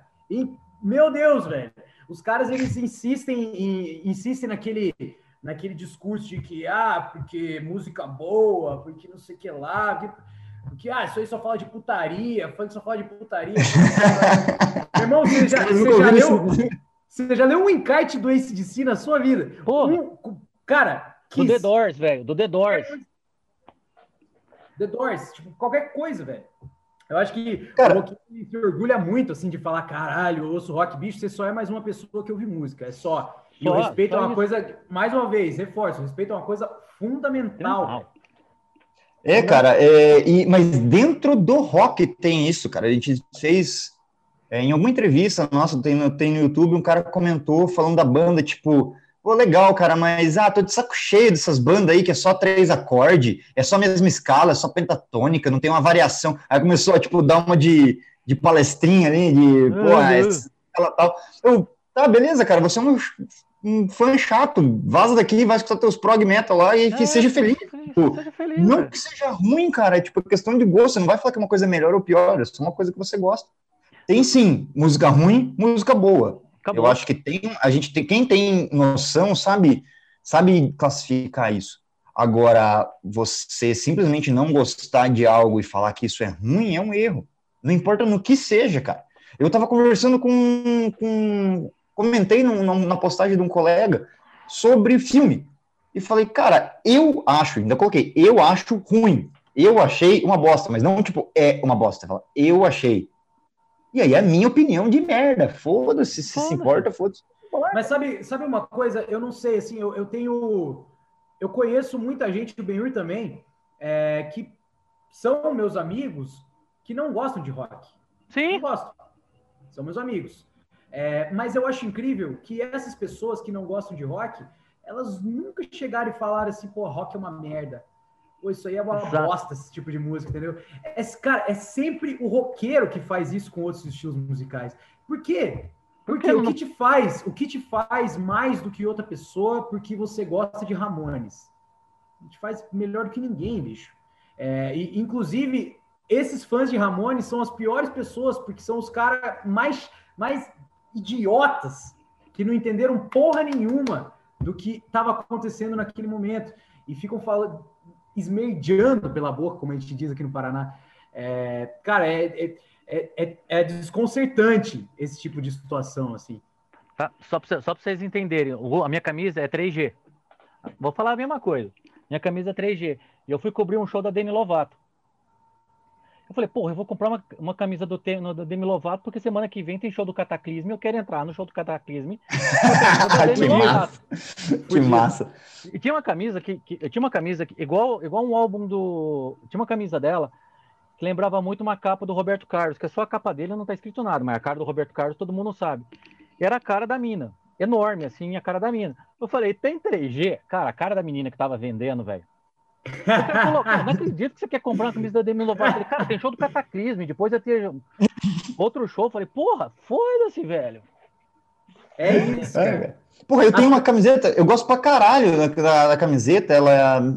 meu Deus, velho. Os caras eles insistem, insistem naquele naquele discurso de que, ah, porque música boa, porque não sei o que lá, porque, ah, isso aí só fala de putaria, funk só fala de putaria. [laughs] Meu irmão, você já, você já leu... Você já leu um encarte do ACDC na sua vida? Um, cara, que... Do The Doors, velho. Do The Doors. The Doors, tipo, qualquer coisa, velho. Eu acho que cara, o rock se orgulha muito, assim, de falar, caralho, eu ouço rock, bicho, você só é mais uma pessoa que ouve música, é só. E o respeito é uma isso. coisa, mais uma vez, reforço, o respeito é uma coisa fundamental. É, cara, é, e, mas dentro do rock tem isso, cara. A gente fez é, em alguma entrevista nossa, tem, tem no YouTube, um cara comentou falando da banda, tipo, pô, legal, cara, mas ah, tô de saco cheio dessas bandas aí que é só três acordes, é só a mesma escala, é só pentatônica, não tem uma variação. Aí começou a, tipo, dar uma de, de palestrinha ali, de, pô, uhum. essa, tal. Eu, tá, beleza, cara, você é um um fã chato, vaza daqui, vai escutar teus prog metal lá e que é, seja feliz. tipo, seja feliz não velho. que seja ruim, cara, é tipo questão de gosto, você não vai falar que é uma coisa melhor ou pior, é só uma coisa que você gosta. Tem sim, música ruim, música boa. Acabou. Eu acho que tem, a gente tem, quem tem noção sabe, sabe classificar isso. Agora, você simplesmente não gostar de algo e falar que isso é ruim é um erro. Não importa no que seja, cara. Eu tava conversando com, com comentei na postagem de um colega sobre filme. E falei, cara, eu acho, ainda coloquei, eu acho ruim. Eu achei uma bosta, mas não tipo, é uma bosta. Fala, eu achei. E aí é a minha opinião de merda. Foda-se, se se importa, foda-se. Mas sabe, sabe uma coisa? Eu não sei, assim, eu, eu tenho. Eu conheço muita gente do Benhur também, é, que são meus amigos que não gostam de rock. Sim. Não gostam. São meus amigos. É, mas eu acho incrível que essas pessoas que não gostam de rock, elas nunca chegaram e falaram assim, pô, rock é uma merda. Pô, isso aí é uma Exato. bosta, esse tipo de música, entendeu? É, cara, é sempre o roqueiro que faz isso com outros estilos musicais. Por quê? Porque o que te faz, o que te faz mais do que outra pessoa, porque você gosta de Ramones. Te faz melhor do que ninguém, bicho. É, e, inclusive, esses fãs de Ramones são as piores pessoas, porque são os caras mais, mais idiotas que não entenderam porra nenhuma do que estava acontecendo naquele momento e ficam falando, esmerdeando pela boca, como a gente diz aqui no Paraná. É, cara, é, é, é, é, desconcertante esse tipo de situação, assim. Tá, só para vocês entenderem, a minha camisa é 3G. Vou falar a mesma coisa. Minha camisa é 3G. E eu fui cobrir um show da Demi Lovato. Eu falei, porra, eu vou comprar uma, uma camisa do, do Demi Lovato, porque semana que vem tem show do Cataclisme, eu quero entrar no show do Cataclisme. [laughs] que massa. que massa. E tinha uma camisa que, que tinha uma camisa que, igual, igual um álbum do. Tinha uma camisa dela que lembrava muito uma capa do Roberto Carlos, que é só a capa dele não tá escrito nada, mas a cara do Roberto Carlos todo mundo sabe. Era a cara da mina. Enorme, assim, a cara da mina. Eu falei, tem 3G? Cara, a cara da menina que tava vendendo, velho colocar, não acredito que você quer comprar uma camisa da Demi Lovato. Falei, cara, tem show do Cataclisme, depois eu ter outro show. Falei, porra, foda-se, velho. É isso, é, cara. Porra, eu tenho uma camiseta, eu gosto pra caralho da, da, da camiseta, ela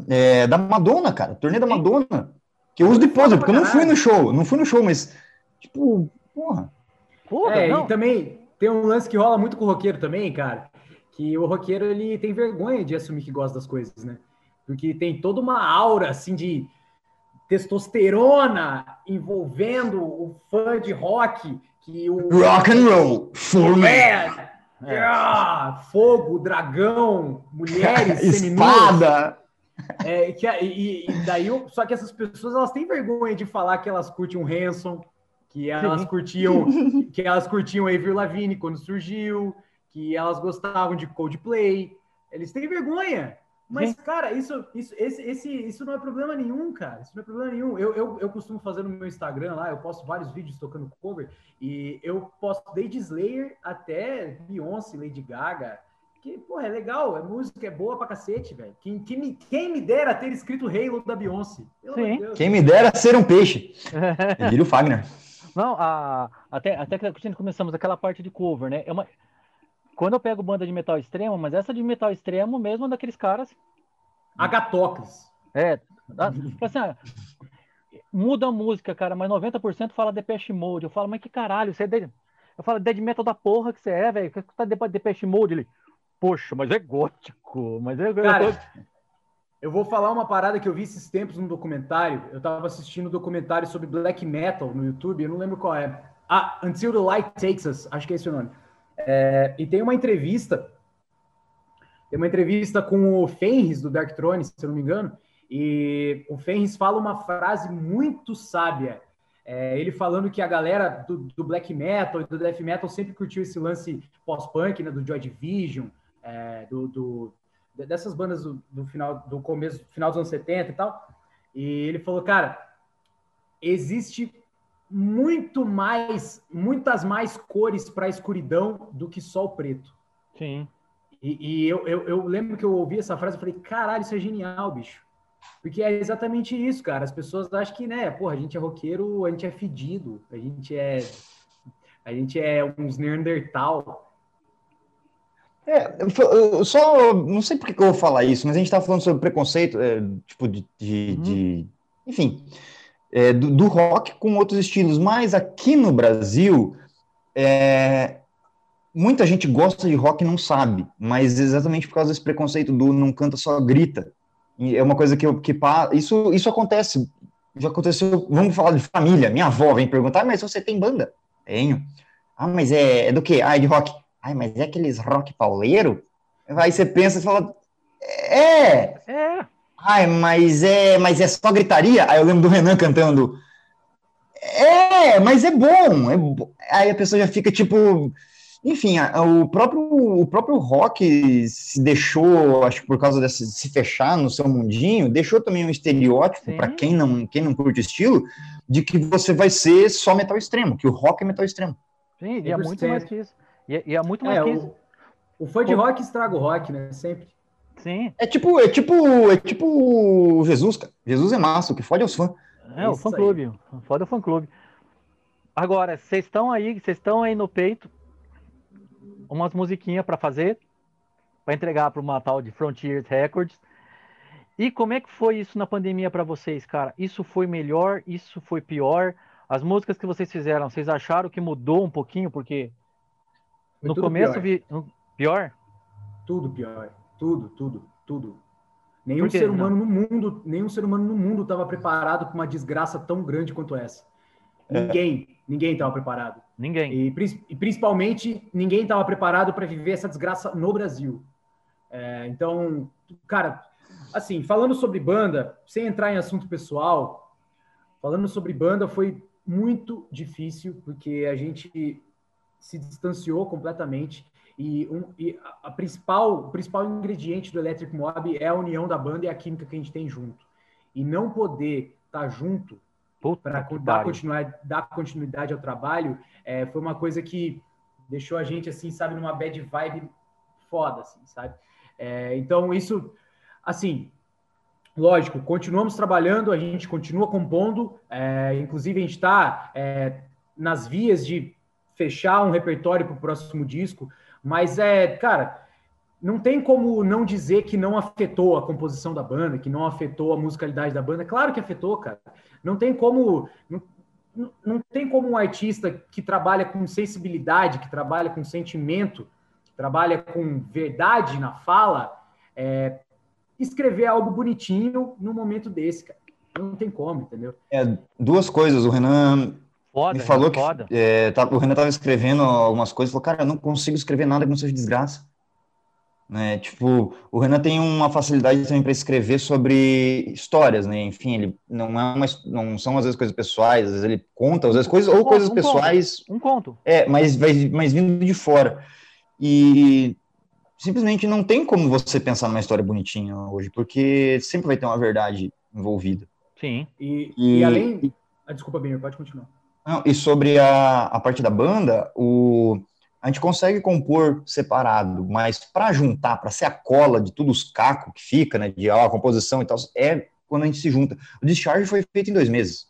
é, é, da Madonna, cara, turnê da Madonna, que eu uso depois, porque eu não fui no show, não fui no show, mas, tipo, porra. porra é, não. e também tem um lance que rola muito com o roqueiro também, cara, que o roqueiro, ele tem vergonha de assumir que gosta das coisas, né? Porque tem toda uma aura assim de testosterona envolvendo o fã de rock que o Rock and roll, for me. É, é, fogo, dragão, mulheres, [laughs] espada. É, que, e, e daí, só que essas pessoas elas têm vergonha de falar que elas curtem um Hanson, que elas curtiam, [laughs] que elas curtiam Avril Lavigne quando surgiu, que elas gostavam de Coldplay. Eles têm vergonha. Mas, Sim. cara, isso, isso, esse, esse, isso não é problema nenhum, cara. Isso não é problema nenhum. Eu, eu, eu costumo fazer no meu Instagram lá, eu posto vários vídeos tocando cover, e eu posto desde Slayer até Beyoncé, Lady Gaga. Que, porra, é legal, é música, é boa pra cacete, velho. Quem, quem, me, quem me dera ter escrito Halo da Beyoncé. Sim. Quem me dera ser um peixe. [laughs] Vira o Fagner. Não, a, até, até que começamos aquela parte de cover, né? É uma, quando eu pego banda de metal extremo, mas essa de metal extremo mesmo é daqueles caras. Agatocles. É. Tipo assim, muda a música, cara, mas 90% fala Depeche Mode. Eu falo, mas que caralho, você é dead... Eu falo, dead metal da porra que você é, velho. Que tá Depeche Mode? Ele, poxa, mas é gótico, mas é... Cara, eu vou falar uma parada que eu vi esses tempos num documentário. Eu tava assistindo um documentário sobre black metal no YouTube, eu não lembro qual é. Ah, Until the Light Takes Us, acho que é esse o nome. É, e tem uma entrevista, tem uma entrevista com o Fenris do Dark Throne, se eu não me engano, e o Fenris fala uma frase muito sábia. É, ele falando que a galera do, do, black metal e do death metal sempre curtiu esse lance pós-punk, né, do Joy Division, é, do, do, dessas bandas do, do, final do começo, final dos anos 70 e tal. E ele falou, cara, existe muito mais, muitas mais cores para a escuridão do que só o preto. Sim. E, e eu, eu, eu, lembro que eu ouvi essa frase e falei, caralho, isso é genial, bicho. Porque é exatamente isso, cara. As pessoas acham que, né, porra, a gente é roqueiro, a gente é fedido, a gente é. A gente é uns Neandertal. É, eu só. Não sei por que eu vou falar isso, mas a gente tá falando sobre preconceito, é, tipo, de. de, uhum. de enfim é, do, do, rock com outros estilos, mas aqui no Brasil, é, muita gente gosta de rock e não sabe, mas exatamente por causa desse preconceito do não canta só grita. E é uma coisa que, eu, que isso, isso acontece, já aconteceu, vamos falar de família, minha avó vem perguntar, mas você tem banda? Tenho. Ah, mas é, é do quê? Ah, é de rock. Ah, mas é aqueles rock pauleiro? Aí você pensa e fala, é, é, Ai, mas é, mas é só gritaria? Aí eu lembro do Renan cantando. É, mas é bom. É bo... Aí a pessoa já fica tipo. Enfim, o próprio, o próprio rock se deixou, acho que por causa desse se fechar no seu mundinho, deixou também um estereótipo para quem não, quem não curte o estilo, de que você vai ser só metal extremo, que o rock é metal extremo. Sim, e é muito mais que isso. E é, e é muito mais é, que isso. O, o fã de rock estraga o rock, né? Sempre. Sim. É tipo, é tipo, é tipo Jesus, cara. Jesus é massa, o que fode é os fãs. É, o fã clube. Foda é o fã clube. Agora, vocês estão aí, vocês estão aí no peito umas musiquinhas para fazer, para entregar para uma tal de Frontiers Records. E como é que foi isso na pandemia para vocês, cara? Isso foi melhor? Isso foi pior? As músicas que vocês fizeram, vocês acharam que mudou um pouquinho? Porque no começo pior. vi pior? Tudo pior. Tudo, tudo, tudo. Nenhum ser humano no mundo, nenhum ser humano no mundo estava preparado para uma desgraça tão grande quanto essa. É. Ninguém, ninguém estava preparado. Ninguém. E, e principalmente ninguém estava preparado para viver essa desgraça no Brasil. É, então, cara, assim, falando sobre banda, sem entrar em assunto pessoal, falando sobre banda foi muito difícil porque a gente se distanciou completamente. E, um, e a principal, o principal ingrediente do Electric Mob é a união da banda e a química que a gente tem junto. E não poder estar tá junto para dar, continuar, dar continuidade ao trabalho é, foi uma coisa que deixou a gente, assim, sabe, numa bad vibe foda, assim, sabe? É, então, isso, assim, lógico, continuamos trabalhando, a gente continua compondo, é, inclusive a gente está é, nas vias de fechar um repertório para o próximo disco. Mas é, cara, não tem como não dizer que não afetou a composição da banda, que não afetou a musicalidade da banda. Claro que afetou, cara. Não tem como. Não, não tem como um artista que trabalha com sensibilidade, que trabalha com sentimento, que trabalha com verdade na fala, é, escrever algo bonitinho num momento desse, cara. Não tem como, entendeu? É, duas coisas. O Renan foda, me falou que é, tá, o Renan estava escrevendo algumas coisas, falou, cara, eu não consigo escrever nada que não seja desgraça. Né? Tipo, o Renan tem uma facilidade também para escrever sobre histórias, né? Enfim, ele não é uma, não são às vezes coisas pessoais, às vezes ele conta, às vezes coisas ou um coisas um pessoais. Conto, um conto. É, mas vai mas vindo de fora. E simplesmente não tem como você pensar numa história bonitinha hoje, porque sempre vai ter uma verdade envolvida. Sim. E, e, e além. E, ah, desculpa, bem, pode continuar. Não, e sobre a, a parte da banda, o a gente consegue compor separado, mas para juntar, para ser a cola de todos os cacos que fica, né, de ó, a composição e tal, é quando a gente se junta. O Discharge foi feito em dois meses.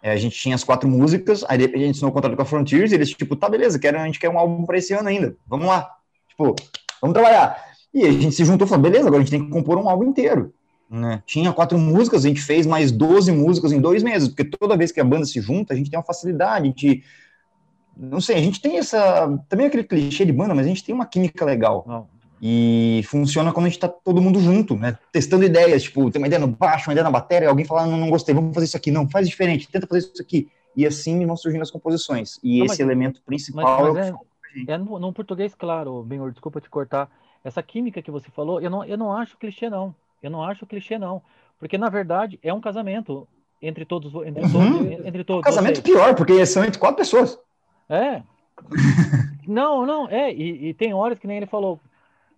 É, a gente tinha as quatro músicas, aí a gente assinou o contrato com a Frontiers, e eles, tipo, tá, beleza, quero, a gente quer um álbum para esse ano ainda, vamos lá. Tipo, vamos trabalhar. E a gente se juntou e falou, beleza, agora a gente tem que compor um álbum inteiro. Né? Tinha quatro músicas, a gente fez mais 12 músicas em dois meses, porque toda vez que a banda se junta, a gente tem uma facilidade de não sei, a gente tem essa. Também aquele clichê de banda, mas a gente tem uma química legal. Não. E funciona quando a gente tá todo mundo junto, né? Testando ideias, tipo, tem uma ideia no baixo, uma ideia na bateria, alguém fala, não, não gostei, vamos fazer isso aqui, não, faz diferente, tenta fazer isso aqui. E assim vão surgindo as composições. E não, esse mas, elemento principal mas, mas é, é, é no, no, português, claro, Benhor, desculpa te cortar. Essa química que você falou, eu não, eu não acho clichê, não. Eu não acho clichê, não. Porque, na verdade, é um casamento entre todos. Entre uhum. todos, entre todos um casamento vocês. pior, porque são entre quatro pessoas. É. [laughs] não, não, é. E, e, tem horas que nem ele falou.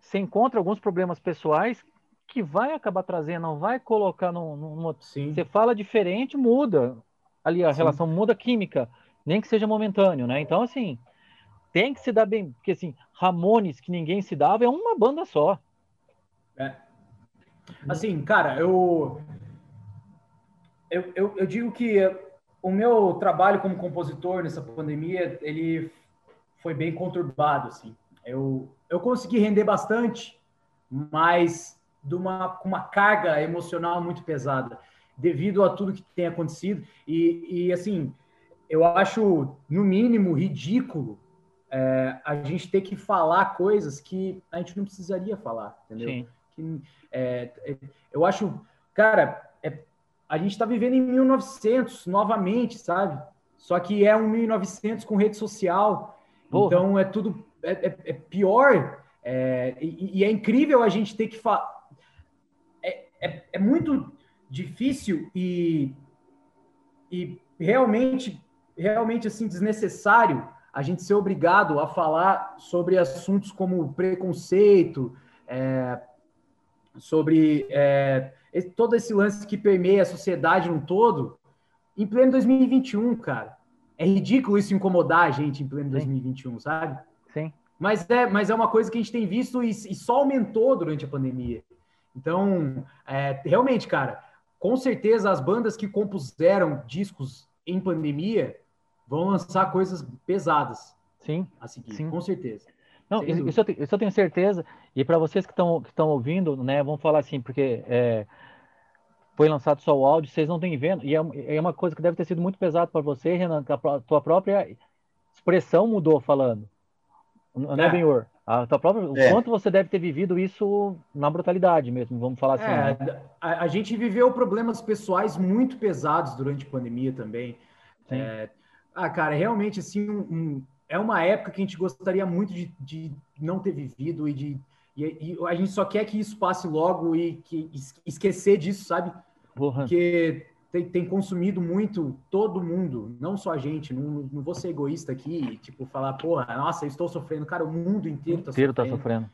Você encontra alguns problemas pessoais que vai acabar trazendo, não vai colocar no. no Sim. Você fala diferente, muda. Ali a Sim. relação muda química, nem que seja momentâneo, né? Então, assim, tem que se dar bem. Porque, assim, Ramones, que ninguém se dava, é uma banda só. É. Assim, cara, eu. Eu, eu, eu digo que o meu trabalho como compositor nessa pandemia, ele foi bem conturbado, assim. Eu, eu consegui render bastante, mas de uma, com uma carga emocional muito pesada, devido a tudo que tem acontecido. E, e assim, eu acho, no mínimo, ridículo é, a gente ter que falar coisas que a gente não precisaria falar, entendeu? Sim. Que, é, é eu acho, cara, é, a gente está vivendo em 1900 novamente, sabe? Só que é um 1900 com rede social. Porra. Então é tudo é, é, é pior. É, e, e, é incrível a gente ter que falar. É, muito difícil e, e realmente, realmente assim, desnecessário a gente ser obrigado a falar sobre assuntos como preconceito, é, sobre é, todo esse lance que permeia a sociedade no todo, em pleno 2021, cara. É ridículo isso incomodar a gente em pleno Sim. 2021, sabe? Sim. Mas é, mas é uma coisa que a gente tem visto e, e só aumentou durante a pandemia. Então, é, realmente, cara, com certeza as bandas que compuseram discos em pandemia vão lançar coisas pesadas. Sim. A seguir, sim. com certeza. Não, isso eu, tenho, isso eu, tenho certeza. E para vocês que estão que ouvindo, né, vamos falar assim, porque é, foi lançado só o áudio, vocês não têm vendo. E é, é uma coisa que deve ter sido muito pesado para você, Renan, que a tua própria expressão mudou falando. Não é, é Benhor? A tua própria, é. O quanto você deve ter vivido isso na brutalidade mesmo, vamos falar assim. É, né? a, a, gente viveu problemas pessoais muito pesados durante a pandemia também. É, ah, cara, realmente, assim, um, um é uma época que a gente gostaria muito de, de não ter vivido e de e, e, a gente só quer que isso passe logo e que esquecer disso, sabe? Porra. Porque tem, tem, consumido muito todo mundo, não só a gente. Não, não vou ser egoísta aqui e tipo falar, porra, nossa, eu estou sofrendo, cara, o mundo inteiro está inteiro sofrendo. Tá sofrendo.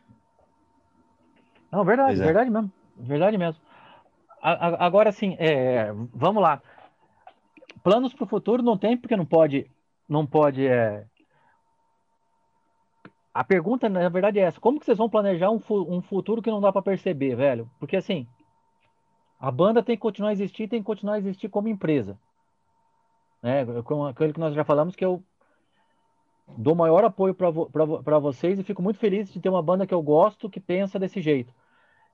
Não, verdade, é. verdade mesmo, verdade mesmo. agora sim, é, vamos lá. Planos para o futuro não tem porque não pode, não pode é, a pergunta, na verdade, é essa: como que vocês vão planejar um, um futuro que não dá para perceber, velho? Porque assim, a banda tem que continuar a existir, tem que continuar a existir como empresa. Né? Com aquilo que nós já falamos, que eu dou maior apoio para vocês e fico muito feliz de ter uma banda que eu gosto, que pensa desse jeito.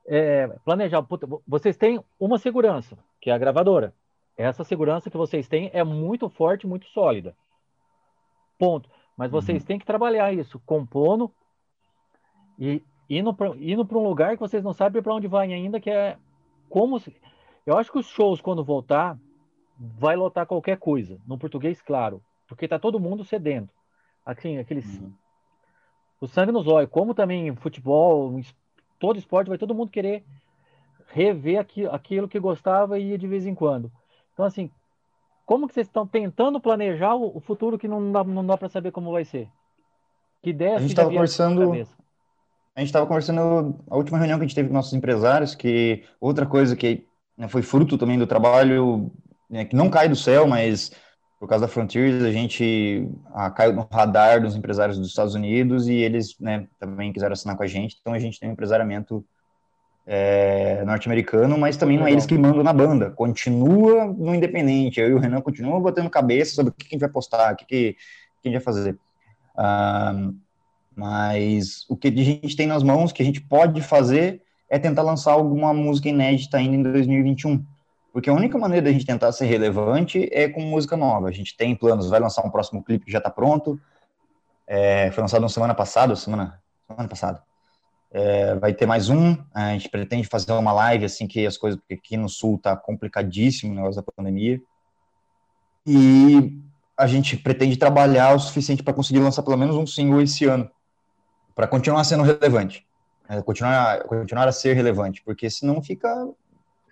É, planejar, puta, vocês têm uma segurança, que é a gravadora. Essa segurança que vocês têm é muito forte, muito sólida. Ponto. Mas vocês uhum. têm que trabalhar isso, compondo e indo para um lugar que vocês não sabem para onde vai ainda, que é como. Se... Eu acho que os shows, quando voltar, vai lotar qualquer coisa, no português claro, porque tá todo mundo cedendo. Assim, aqueles uhum. o sangue nos olhos, como também futebol, todo esporte vai todo mundo querer rever aquilo, aquilo que gostava e ia de vez em quando. Então assim, como que vocês estão tentando planejar o, futuro que não dá, não dá para saber como vai ser? Que ideia a gente estava conversando a gente estava conversando a última reunião que a gente teve com nossos empresários que outra coisa que né, foi fruto também do trabalho né, que não cai do céu mas por causa da Frontiers a gente ah, caiu no radar dos empresários dos Estados Unidos e eles né, também quiseram assinar com a gente então a gente tem um empresariamento é, norte-americano, mas também não é eles que mandam na banda. Continua no independente. Eu e o Renan continuam botando cabeça sobre o que a gente vai postar, o que, que, a gente vai fazer. mas o que a gente tem nas mãos, que a gente pode fazer, é tentar lançar alguma música inédita ainda em 2021. Porque a única maneira da gente tentar ser relevante é com música nova. A gente tem planos, vai lançar um próximo clipe que já está pronto. É, foi lançado na semana passada, semana, semana passada. É, vai ter mais um. A gente pretende fazer uma live assim que as coisas, porque aqui no sul tá complicadíssimo o negócio da pandemia. E a gente pretende trabalhar o suficiente para conseguir lançar pelo menos um single esse ano, para continuar sendo relevante, é, continuar, continuar a ser relevante, porque senão fica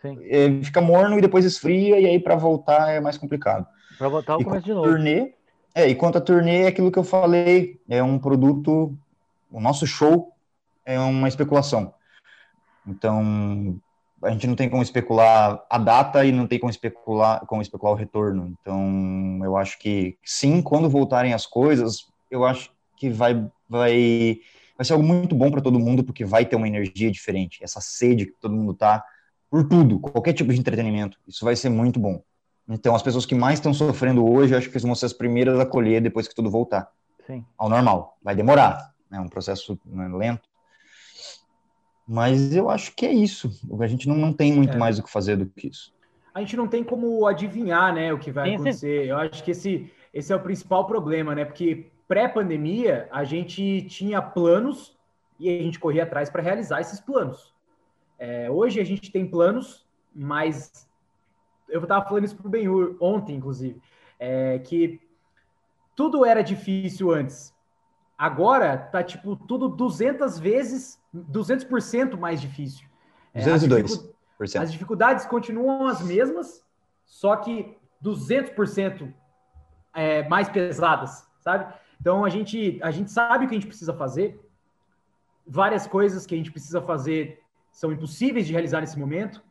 é, fica morno e depois esfria e aí para voltar é mais complicado. Para voltar o começo de novo. Turnê, é, e quanto a turnê é aquilo que eu falei, é um produto, o nosso show é uma especulação. Então, a gente não tem como especular a data e não tem como especular, como especular o retorno. Então, eu acho que sim, quando voltarem as coisas, eu acho que vai vai vai ser algo muito bom para todo mundo porque vai ter uma energia diferente, essa sede que todo mundo tá por tudo, qualquer tipo de entretenimento. Isso vai ser muito bom. Então, as pessoas que mais estão sofrendo hoje, acho que vão ser as primeiras a colher depois que tudo voltar sim. ao normal. Vai demorar, é um processo né, lento, mas eu acho que é isso. A gente não, não tem muito é. mais o que fazer do que isso. A gente não tem como adivinhar, né, o que vai acontecer. Eu acho que esse, esse é o principal problema, né? Porque pré-pandemia a gente tinha planos e a gente corria atrás para realizar esses planos. É, hoje a gente tem planos, mas eu estava falando isso para o Benhur ontem, inclusive, é, que tudo era difícil antes. Agora tá tipo tudo 200 vezes, 200% mais difícil. 202%. É, as dificuldades continuam as mesmas, só que 200% é, mais pesadas, sabe? Então a gente a gente sabe o que a gente precisa fazer. Várias coisas que a gente precisa fazer são impossíveis de realizar nesse momento,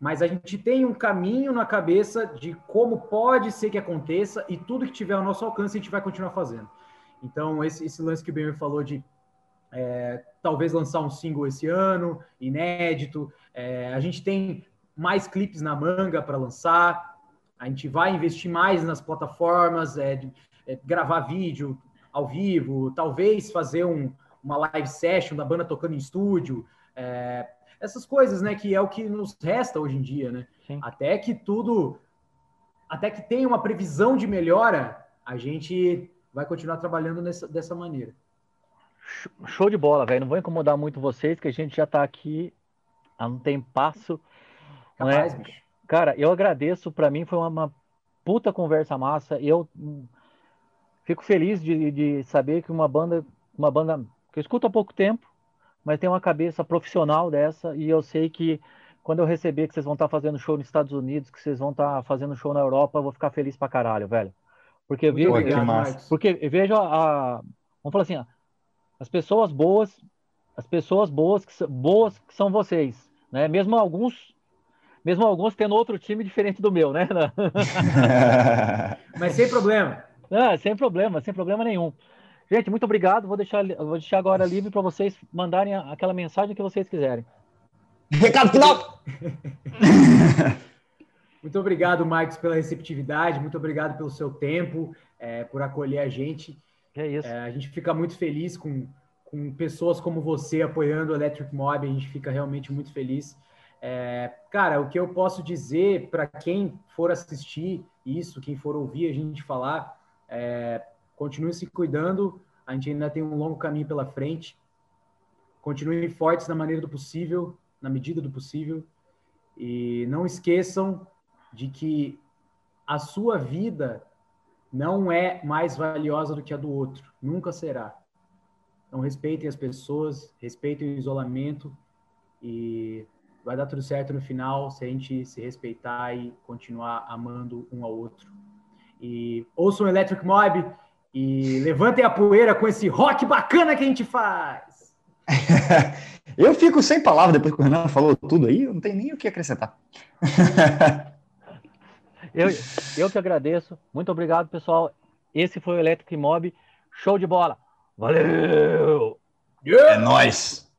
mas a gente tem um caminho na cabeça de como pode ser que aconteça e tudo que tiver ao nosso alcance a gente vai continuar fazendo. Então, esse, esse lance que o Ben falou de é, talvez lançar um single esse ano, inédito. É, a gente tem mais clipes na manga para lançar. A gente vai investir mais nas plataformas, é, de, é, gravar vídeo ao vivo, talvez fazer um, uma live session da banda tocando em estúdio. É, essas coisas, né? Que é o que nos resta hoje em dia, né? Sim. Até que tudo, até que tenha uma previsão de melhora, a gente vai continuar trabalhando nessa, dessa maneira. Show de bola, velho. Não vou incomodar muito vocês, que a gente já está aqui há um tempasso. Capaz, né? bicho. Cara, eu agradeço. Para mim foi uma, uma, puta conversa massa. Eu hum, fico feliz de, de saber que uma banda, uma banda que eu escuto há pouco tempo, mas tem uma cabeça profissional dessa. E eu sei que quando eu receber que vocês vão estar tá fazendo show nos Estados Unidos, que vocês vão estar tá fazendo show na Europa, eu vou ficar feliz pra caralho, velho. Porque eu vejo, porque eu vejo a, a, vamos falar assim, as pessoas boas, as pessoas boas que, boas que são vocês, né? Mesmo alguns, mesmo alguns tendo outro time diferente do meu, né? [laughs] Mas sem problema. [laughs] Ah, sem problema, sem problema nenhum. Gente, muito obrigado. Vou deixar, vou deixar agora livre para vocês mandarem aquela mensagem que vocês quiserem. Recado final! [laughs] Muito obrigado, Marcos, pela receptividade, muito obrigado pelo seu tempo, é, por acolher a gente. É isso. É, a gente fica muito feliz com, com pessoas como você apoiando o Electric Mob, a gente fica realmente muito feliz. É, cara, o que eu posso dizer para quem for assistir isso, quem for ouvir a gente falar, é, continue se cuidando, a gente ainda tem um longo caminho pela frente. Continuem fortes na maneira do possível, na medida do possível. E não esqueçam de que a sua vida não é mais valiosa do que a do outro, nunca será. Então respeitem as pessoas, respeitem o isolamento e vai dar tudo certo no final se a gente se respeitar e continuar amando um ao outro. E ouçam Electric Mob e levantem a poeira com esse rock bacana que a gente faz. [laughs] eu fico sem palavras depois que o Renan falou tudo aí, eu não tenho nem o que acrescentar. [laughs] eu, eu que agradeço. Muito obrigado, pessoal. Esse foi o Electric Mob. Show de bola. Valeu! Yeah! É nóis!